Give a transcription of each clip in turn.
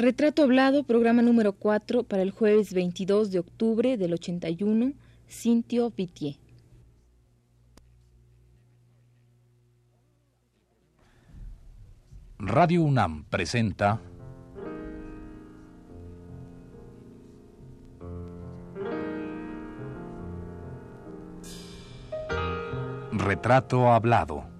Retrato Hablado, programa número 4 para el jueves 22 de octubre del 81, Cintio Pitié. Radio UNAM presenta Retrato Hablado.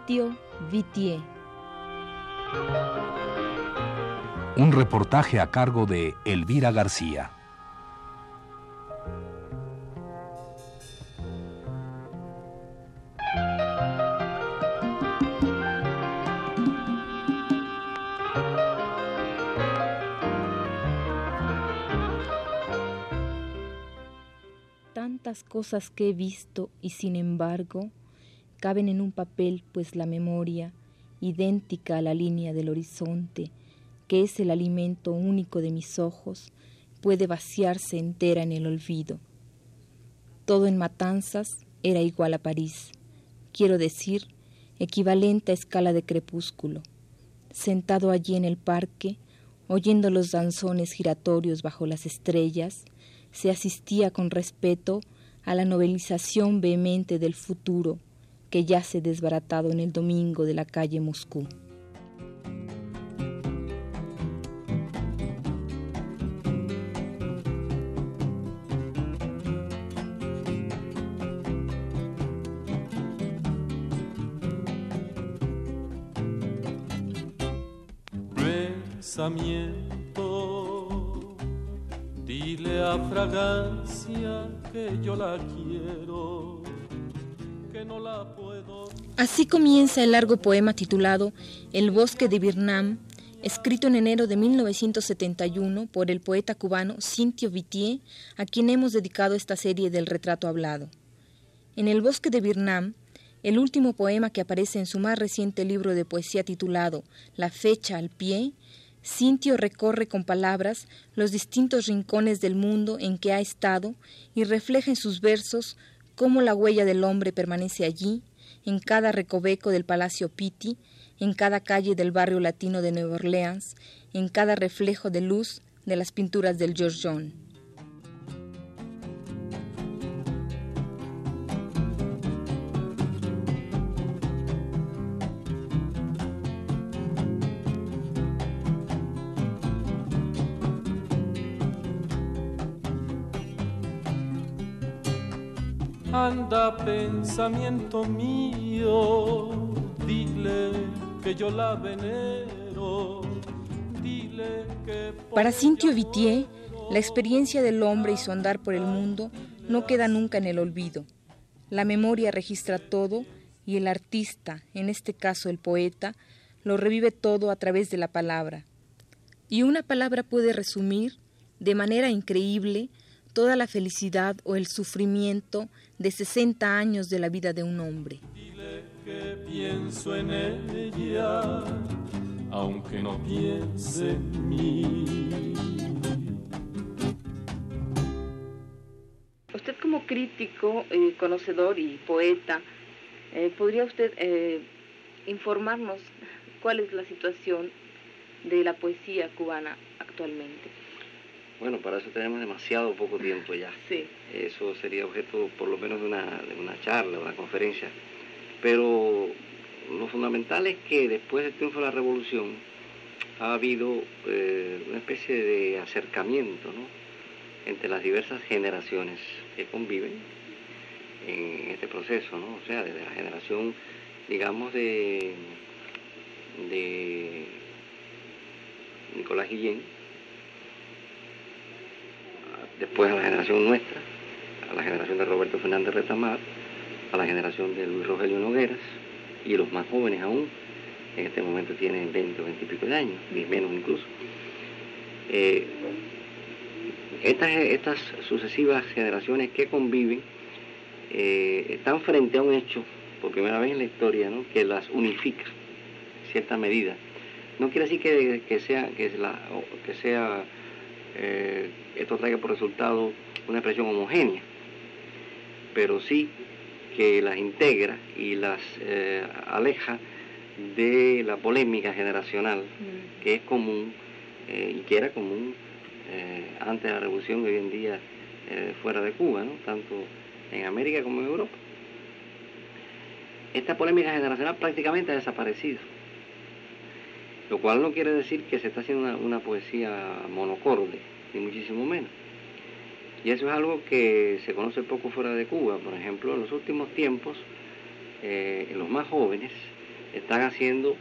Cintio Vitier. Un reportaje a cargo de Elvira García. Tantas cosas que he visto y sin embargo caben en un papel, pues la memoria, idéntica a la línea del horizonte, que es el alimento único de mis ojos, puede vaciarse entera en el olvido. Todo en Matanzas era igual a París, quiero decir, equivalente a escala de crepúsculo. Sentado allí en el parque, oyendo los danzones giratorios bajo las estrellas, se asistía con respeto a la novelización vehemente del futuro que yace desbaratado en el domingo de la calle Moscú. Pensamiento, dile a fragancia que yo la quiero Así comienza el largo poema titulado El bosque de Vietnam, escrito en enero de 1971 por el poeta cubano Cintio Vitier, a quien hemos dedicado esta serie del retrato hablado. En El bosque de Vietnam, el último poema que aparece en su más reciente libro de poesía titulado La fecha al pie, Cintio recorre con palabras los distintos rincones del mundo en que ha estado y refleja en sus versos cómo la huella del hombre permanece allí, en cada recoveco del Palacio Pitti, en cada calle del barrio latino de Nueva Orleans, en cada reflejo de luz de las pinturas del George Anda pensamiento mío, dile que yo la venero, dile que... Para Cintio Vitier, la experiencia del hombre y su andar por el mundo no queda nunca en el olvido. La memoria registra todo y el artista, en este caso el poeta, lo revive todo a través de la palabra. Y una palabra puede resumir, de manera increíble, toda la felicidad o el sufrimiento de 60 años de la vida de un hombre. Dile que pienso en ella, aunque no piense en mí. Usted como crítico, eh, conocedor y poeta, eh, ¿podría usted eh, informarnos cuál es la situación de la poesía cubana actualmente? Bueno, para eso tenemos demasiado poco tiempo ya. Sí. Eso sería objeto por lo menos de una, de una charla, una conferencia. Pero lo fundamental es que después del triunfo de la revolución ha habido eh, una especie de acercamiento ¿no? entre las diversas generaciones que conviven en este proceso, ¿no? O sea, desde la generación, digamos, de, de Nicolás Guillén, después a la generación nuestra, a la generación de Roberto Fernández Retamar, a la generación de Luis Rogelio Nogueras y los más jóvenes aún, en este momento tienen 20 o 20 y pico de años, ni menos incluso. Eh, estas, sucesivas generaciones que conviven eh, están frente a un hecho, por primera vez en la historia, ¿no? que las unifica en cierta medida. No quiere decir que, sea, que sea eh, esto traiga por resultado una expresión homogénea, pero sí que las integra y las eh, aleja de la polémica generacional mm. que es común eh, y que era común eh, antes de la revolución hoy en día fuera de Cuba, ¿no? tanto en América como en Europa. Esta polémica generacional prácticamente ha desaparecido, lo cual no quiere decir que se está haciendo una, una poesía monocorde, ni muchísimo menos. Y eso es algo que se conoce poco fuera de Cuba. Por ejemplo, en los últimos tiempos, eh, los más jóvenes están haciendo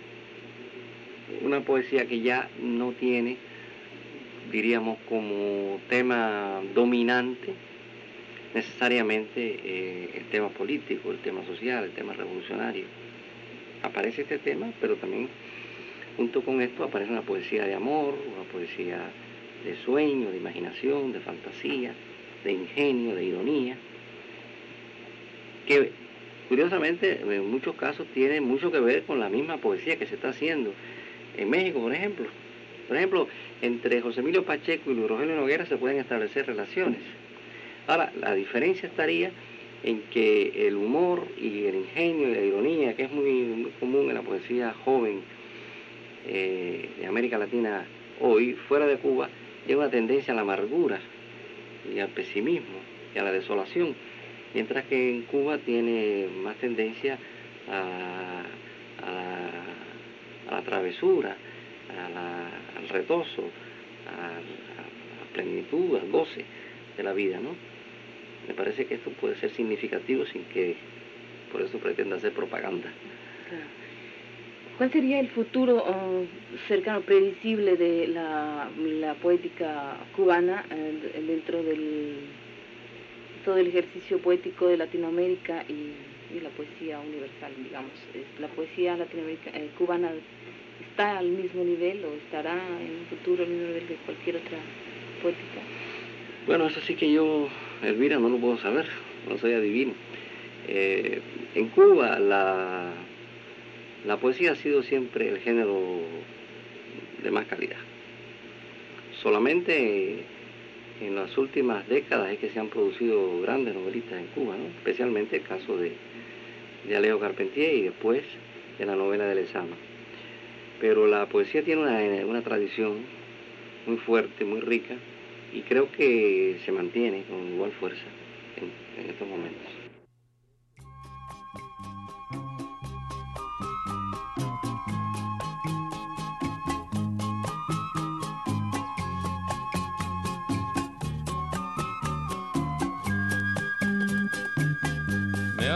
una poesía que ya no tiene, diríamos, como tema dominante necesariamente eh, el tema político, el tema social, el tema revolucionario. Aparece este tema, pero también junto con esto aparece una poesía de amor, una poesía de sueño, de imaginación, de fantasía, de ingenio, de ironía, que curiosamente en muchos casos tiene mucho que ver con la misma poesía que se está haciendo en México, por ejemplo. Por ejemplo, entre José Emilio Pacheco y Luis Rogelio Noguera se pueden establecer relaciones. Ahora, la diferencia estaría en que el humor y el ingenio y la ironía, que es muy, común en la poesía joven eh, de América Latina hoy, fuera de Cuba, lleva tendencia a la amargura, y al pesimismo y a la desolación, mientras que en Cuba tiene más tendencia a, la travesura, al retozo, a, la plenitud, al goce de la vida, ¿no? Me parece que esto puede ser significativo sin que por eso pretenda hacer propaganda. ¿Cuál sería el futuro oh, cercano, previsible de la, poética cubana eh, dentro del todo el ejercicio poético de Latinoamérica y, la poesía universal, digamos? ¿La poesía latinoamérica, eh, cubana está al mismo nivel o estará en un futuro al mismo nivel de cualquier otra poética? Bueno, eso sí que yo, Elvira, no lo puedo saber, no soy adivino. Eh, en Cuba la la poesía ha sido siempre el género de más calidad. Solamente en las últimas décadas es que se han producido grandes novelistas en Cuba, especialmente el caso de, de Alejo Carpentier y después de la novela de Lezama. Pero la poesía tiene una, tradición muy fuerte, muy rica, y creo que se mantiene con igual fuerza en estos momentos.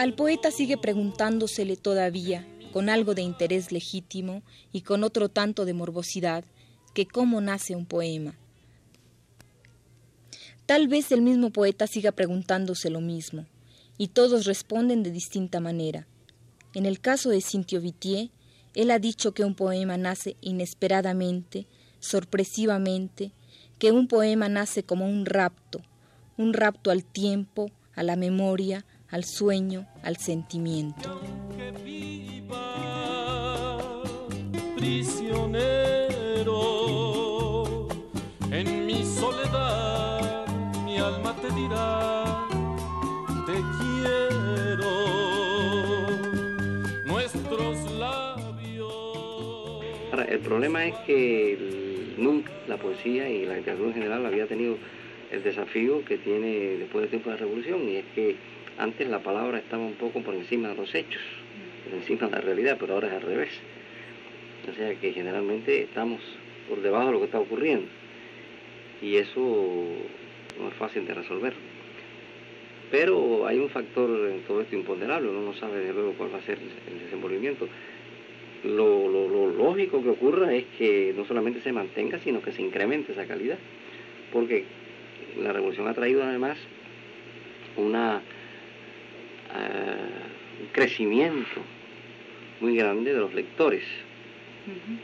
Al poeta sigue preguntándosele todavía, con algo de interés legítimo y con otro tanto de morbosidad, que cómo nace un poema. Tal vez el mismo poeta siga preguntándose lo mismo, y todos responden de distinta manera. En el caso de Cintio Vitier, él ha dicho que un poema nace inesperadamente, sorpresivamente, que un poema nace como un rapto, un rapto al tiempo, a la memoria, al sueño, al sentimiento. prisionero, en mi soledad mi alma te dirá, te quiero, nuestros labios. Ahora, el problema es que nunca la poesía y la literatura en general había tenido el desafío que tiene después del tiempo de la revolución y es que antes la palabra estaba un poco por encima de los hechos, por encima de la realidad, pero ahora es al revés. O sea que generalmente estamos por debajo de lo que está ocurriendo. Y eso no es fácil de resolver. Pero hay un factor en todo esto imponderable, uno no sabe de luego cuál va a ser el desenvolvimiento. lo, lo, lógico que ocurra es que no solamente se mantenga, sino que se incremente esa calidad. Porque la revolución ha traído además una, uh, un crecimiento muy grande de los lectores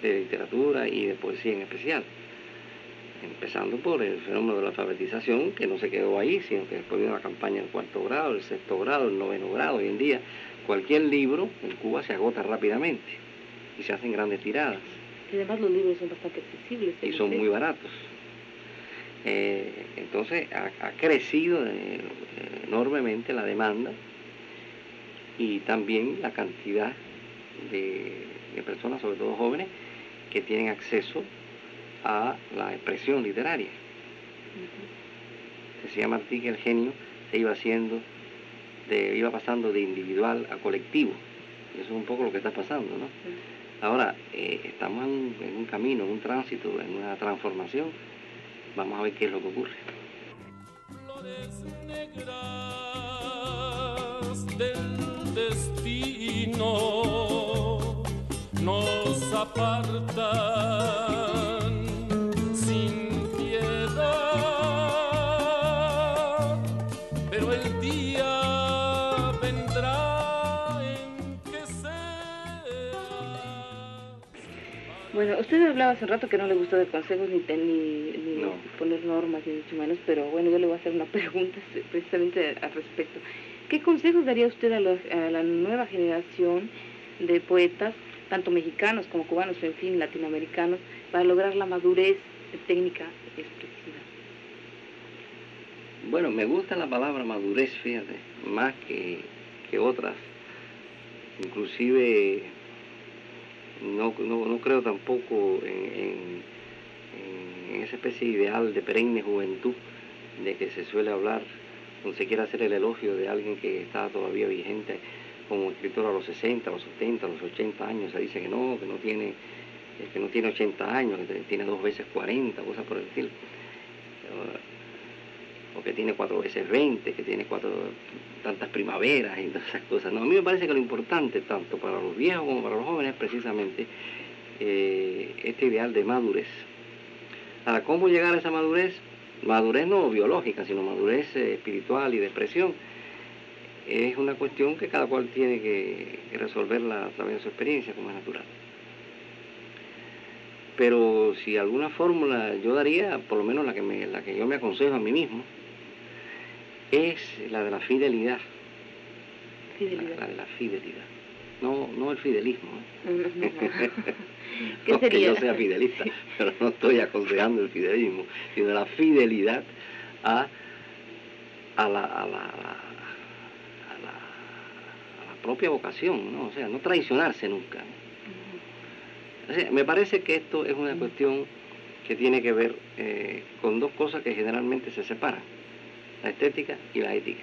de literatura y de poesía en especial. Empezando por el fenómeno de la alfabetización, que no se quedó ahí, sino que después de una campaña del cuarto grado, el sexto grado, el noveno grado. Hoy en día, cualquier libro en Cuba se agota rápidamente y se hacen grandes tiradas. Y además los libros son bastante accesibles. Y son muy baratos. Eh, entonces ha, crecido eh, enormemente la demanda y también la cantidad de, personas, sobre todo jóvenes, que tienen acceso a la expresión literaria. Decía Martí que el genio se iba haciendo, de, iba pasando de individual a colectivo. Y eso es un poco lo que está pasando, ¿no? Ahora, eh, estamos en, un camino, en un tránsito, en una transformación. Vamos a ver qué es lo que ocurre. Flores negras del destino nos apartan Bueno, usted hablaba hace rato que no le gustó de consejos ni, ni, poner normas, ni mucho menos, pero bueno, yo le voy a hacer una pregunta precisamente al respecto. ¿Qué consejos daría usted a, la nueva generación de poetas, tanto mexicanos como cubanos, en fin, latinoamericanos, para lograr la madurez técnica expresiva? Bueno, me gusta la palabra madurez, fíjate, más que, que otras. Inclusive no, no, no creo tampoco en, en, esa especie de ideal de perenne juventud de que se suele hablar, cuando se quiere hacer el elogio de alguien que está todavía vigente como escritor a los 60, a los 70, a los 80 años, se dice que no, que no tiene, que no tiene 80 años, que tiene dos veces 40, cosas por el estilo o que tiene cuatro veces 20, que tiene cuatro tantas primaveras y todas esas cosas. No, a mí me parece que lo importante, tanto para los viejos como para los jóvenes, es precisamente eh, este ideal de madurez. Ahora, ¿cómo llegar a esa madurez? Madurez no biológica, sino madurez eh, espiritual y de expresión. Es una cuestión que cada cual tiene que, resolverla a través de su experiencia, como es natural pero si alguna fórmula yo daría, por lo menos la que, me, la que yo me aconsejo a mí mismo, es la de la fidelidad. La, de la fidelidad. No, no el fidelismo. ¿eh? no que yo sea fidelista, pero no estoy aconsejando el fidelismo, sino la fidelidad a, a, la, a, la, a, la, propia vocación, ¿no? O sea, no traicionarse nunca. me parece que esto es una cuestión que tiene que ver eh, con dos cosas que generalmente se separan la estética y la ética.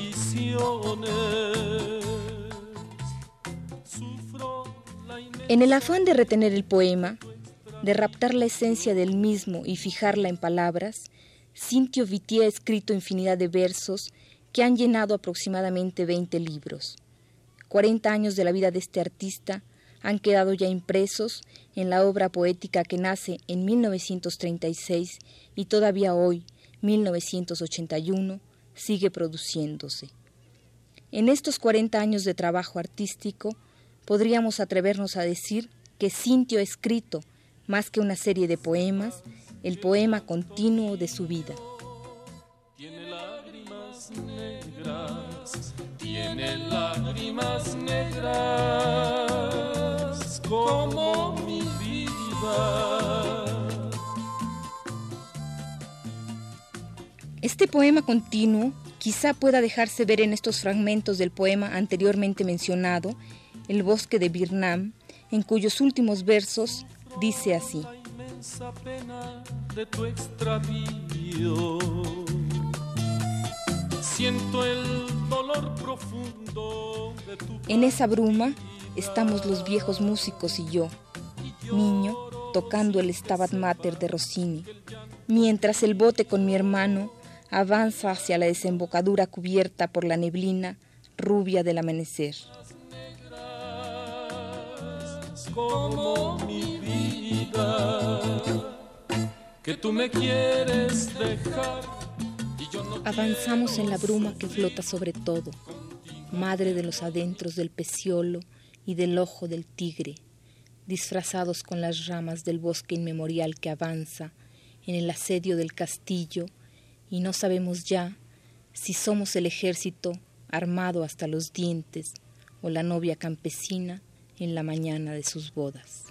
En el afán de retener el poema, de raptar la esencia del mismo y fijarla en palabras, Cintio Vitier ha escrito infinidad de versos que han llenado aproximadamente 20 libros. 40 años de la vida de este artista han quedado ya impresos en la obra poética que nace en 1936 y todavía hoy, 1981, sigue produciéndose. En estos 40 años de trabajo artístico, podríamos atrevernos a decir que Cintio ha escrito, más que una serie de poemas, el poema continuo de su vida. Tiene lágrimas negras, tiene lágrimas negras, como mi vida. Este poema continuo quizá pueda dejarse ver en estos fragmentos del poema anteriormente mencionado, El bosque de Birnam, en cuyos últimos versos dice así. Siento el dolor profundo En esa bruma estamos los viejos músicos y yo, niño, tocando el Stabat Mater de Rossini, mientras el bote con mi hermano avanza hacia la desembocadura cubierta por la neblina rubia del amanecer. Como mi vida, que tú me quieres dejar. Avanzamos en la bruma que flota sobre todo, madre de los adentros del peciolo y del ojo del tigre, disfrazados con las ramas del bosque inmemorial que avanza en el asedio del castillo y no sabemos ya si somos el ejército armado hasta los dientes o la novia campesina en la mañana de sus bodas.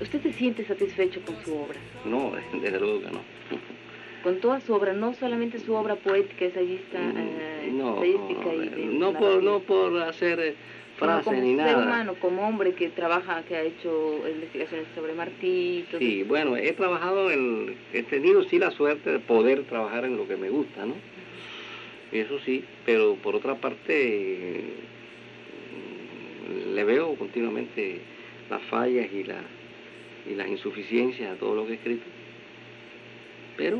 ¿Usted se siente satisfecho con su obra? No, desde luego que no. Con toda su obra, no solamente su obra poética, ensayista, Mm, eh, no, ensayística y de no, por, no por hacer eh, frases como ni ser nada. humano, como hombre que trabaja, que ha hecho investigaciones sobre Martí. todo Sí, eso. bueno, he trabajado en, he tenido sí la suerte de poder trabajar en lo que me gusta, ¿no? Eso sí, pero por otra parte mm, le veo continuamente las fallas y, la, y las insuficiencias a todo lo que he escrito. Pero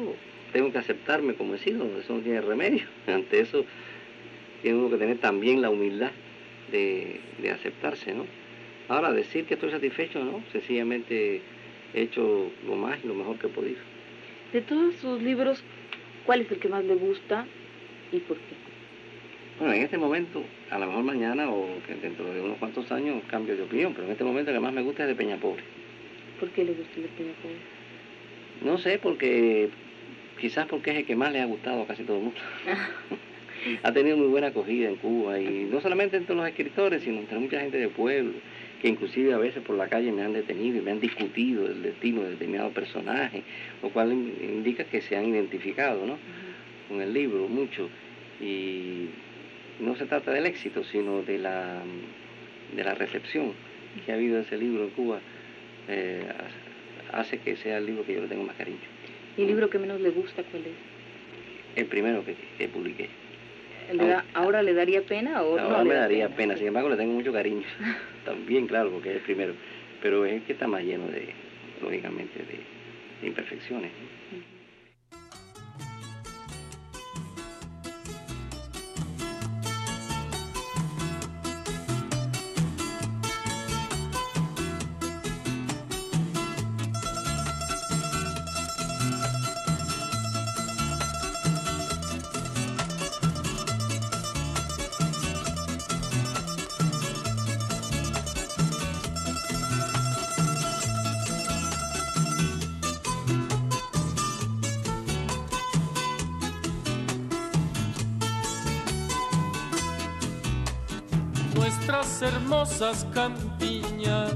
tengo que aceptarme como he sido, eso no tiene remedio. Ante eso tiene uno que tener también la humildad de, de aceptarse, ¿no? Ahora, decir que estoy satisfecho, ¿no? Sencillamente he hecho lo más y lo mejor que he podido. De todos sus libros, ¿cuál es el que más le gusta y por qué? Bueno, en este momento, a lo mejor mañana o que dentro de unos cuantos años cambio de opinión, pero en este momento el que más me gusta es de Peña Pobre. ¿Por qué le gusta el de Peña Pobre? No sé, porque quizás porque es el que más le ha gustado a casi todo el mundo. ha tenido muy buena acogida en Cuba y no solamente entre los escritores, sino entre mucha gente del pueblo, que inclusive a veces por la calle me han detenido y me han discutido el destino de determinado personaje, lo cual in- indica que se han identificado ¿no? con el libro mucho. Y no se trata del éxito, sino de la, de la recepción que ha habido de ese libro en Cuba, eh, hace que sea el libro que yo le tengo más cariño. ¿Y el libro que menos le gusta cuál es? El primero que, que publiqué. ¿Le da- ¿Ahora le daría pena o no Ahora le me da daría pena, sin embargo le tengo mucho cariño. También, claro, porque es el primero. Pero es el que está más lleno de, lógicamente, de, de imperfecciones. ¿no? Nuestras hermosas campiñas,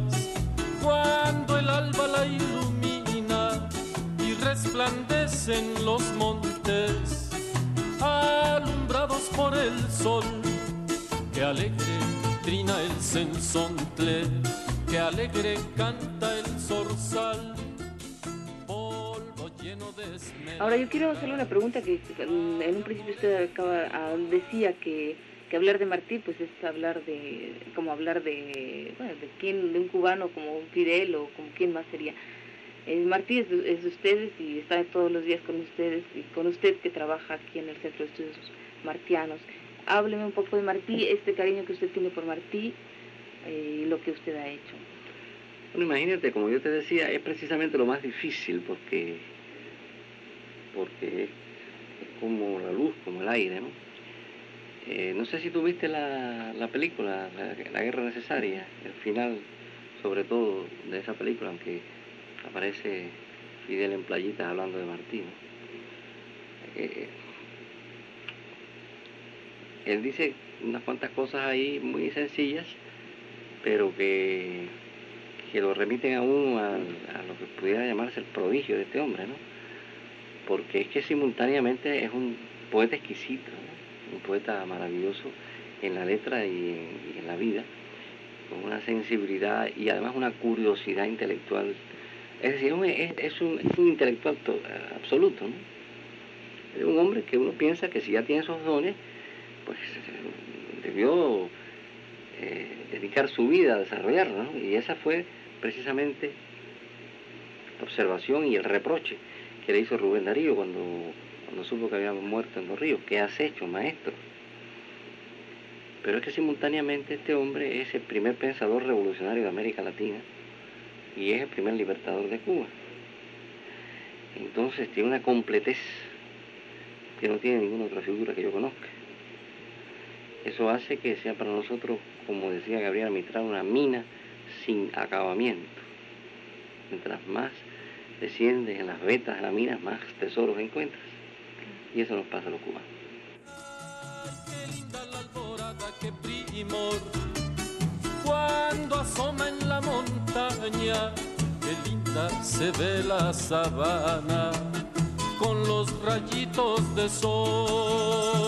cuando el alba la ilumina y resplandecen los montes, alumbrados por el sol, que alegre trina el censontle, que alegre canta el zorzal. Ahora yo quiero hacerle una pregunta que mm, en un principio usted acaba, ah, decía que, que hablar de Martí pues es hablar de como hablar de bueno de quién de un cubano como Fidel o como quién más sería. Eh, Martí es es de ustedes y está todos los días con ustedes y con usted que trabaja aquí en el Centro de Estudios Martianos. Hábleme un poco de Martí este cariño que usted tiene por Martí eh, y lo que usted ha hecho. Bueno, imagínate, como yo te decía, es precisamente lo más difícil porque, porque es como la luz, como el aire, ¿no? Eh, no sé si tú viste la, la película, la, Guerra Necesaria, el final, sobre todo, de esa película, aunque aparece Fidel en playitas hablando de Martín. Eh, él dice unas cuantas cosas ahí muy sencillas, pero que, que lo remiten a uno a, lo que pudiera llamarse el prodigio de este hombre, ¿no? Porque es que simultáneamente es un poeta exquisito, un poeta maravilloso en la letra y en, la vida, con una sensibilidad y además una curiosidad intelectual. Es decir, es, un, intelectual absoluto, ¿no? Es un hombre que uno piensa que si ya tiene esos dones, pues debió eh, dedicar su vida a desarrollarlo, Y esa fue precisamente la observación y el reproche que le hizo Rubén Darío cuando, cuando supo que había muerto en los ríos. ¿Qué has hecho, maestro? Pero es que simultáneamente este hombre es el primer pensador revolucionario de América Latina y es el primer libertador de Cuba. Entonces tiene una completez que no tiene ninguna otra figura que yo conozca. Eso hace que sea para nosotros, como decía Gabriela Mistral, una mina sin acabamiento. Mientras más desciendes en las vetas de la mina, más tesoros encuentras. Y eso nos pasa a los cubanos. qué linda la alborada, qué primor, cuando asoma en la montaña, qué linda se ve la sabana con los rayitos de sol.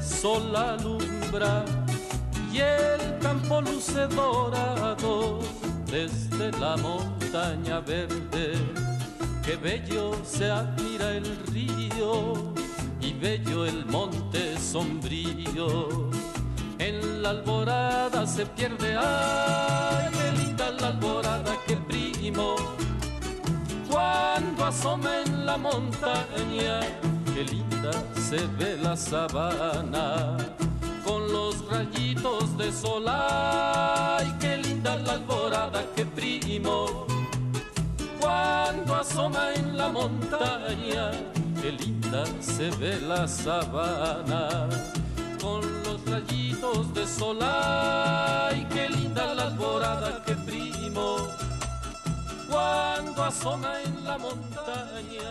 Sol alumbra y el campo luce dorado desde la montaña verde. Qué bello se admira el río y bello el monte sombrío. En la alborada se pierde, ay, qué linda la alborada, que primo cuando asoma en la montaña, qué linda se ve la sabana con los rayitos de sol. Ay, qué linda la alborada, qué primo. Cuando asoma en la montaña, qué linda se ve la sabana con los rayitos de sol. Ay, qué linda la alborada, qué primo cuando asoma en la montaña.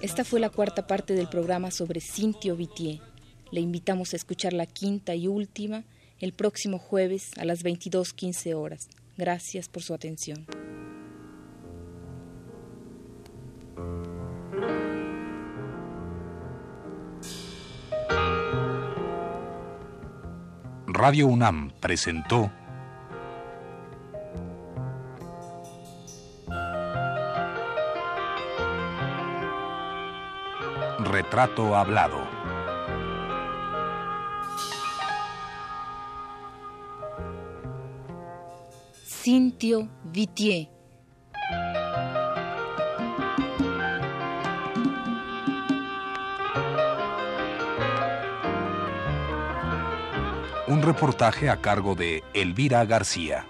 Esta fue la cuarta parte del programa sobre Cintio Vitier. Le invitamos a escuchar la quinta y última el próximo jueves a las 22.15 horas. Gracias por su atención. Radio UNAM presentó Retrato Hablado. Cintio Vitier. Un reportaje a cargo de Elvira García.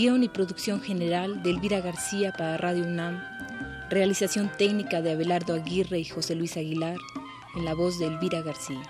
Guión y producción general de Elvira García para Radio UNAM. Realización técnica de Abelardo Aguirre y José Luis Aguilar, en la voz de Elvira García.